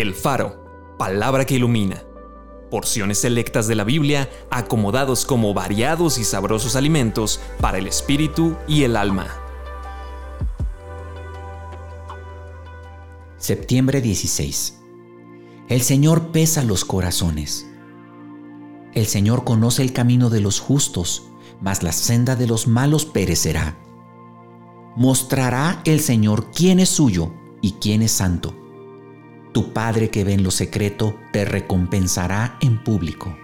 El Faro, palabra que ilumina. Porciones selectas de la Biblia acomodados como variados y sabrosos alimentos para el espíritu y el alma. Septiembre 16. El Señor pesa los corazones. El Señor conoce el camino de los justos, mas la senda de los malos perecerá. Mostrará el Señor quién es suyo y quién es santo tu Padre que ve en lo secreto te recompensará en público.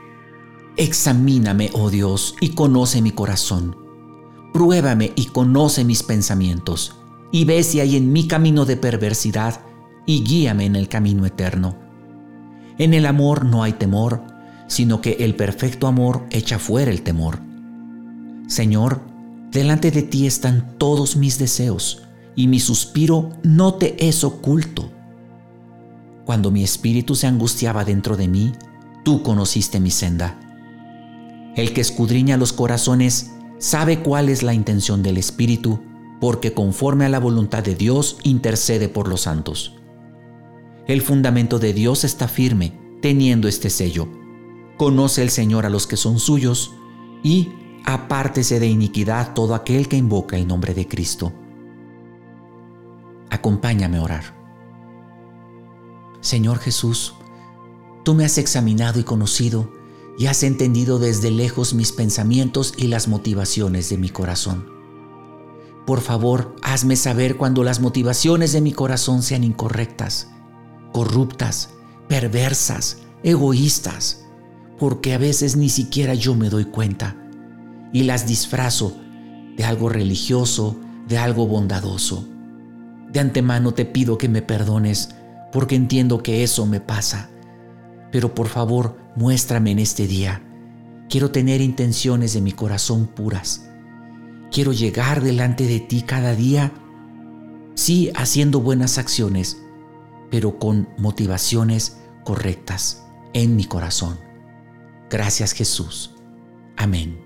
Examíname, oh Dios, y conoce mi corazón. Pruébame y conoce mis pensamientos, y ve si hay en mi camino de perversidad, y guíame en el camino eterno. En el amor no hay temor, sino que el perfecto amor echa fuera el temor. Señor, delante de ti están todos mis deseos, y mi suspiro no te es oculto. Cuando mi espíritu se angustiaba dentro de mí, tú conociste mi senda. El que escudriña los corazones sabe cuál es la intención del Espíritu, porque conforme a la voluntad de Dios intercede por los santos. El fundamento de Dios está firme, teniendo este sello. Conoce el Señor a los que son suyos, y apártese de iniquidad todo aquel que invoca el nombre de Cristo. Acompáñame a orar. Señor Jesús, tú me has examinado y conocido y has entendido desde lejos mis pensamientos y las motivaciones de mi corazón. Por favor, hazme saber cuando las motivaciones de mi corazón sean incorrectas, corruptas, perversas, egoístas, porque a veces ni siquiera yo me doy cuenta y las disfrazo de algo religioso, de algo bondadoso. De antemano te pido que me perdones porque entiendo que eso me pasa. Pero por favor, muéstrame en este día. Quiero tener intenciones de mi corazón puras. Quiero llegar delante de ti cada día, sí, haciendo buenas acciones, pero con motivaciones correctas en mi corazón. Gracias Jesús. Amén.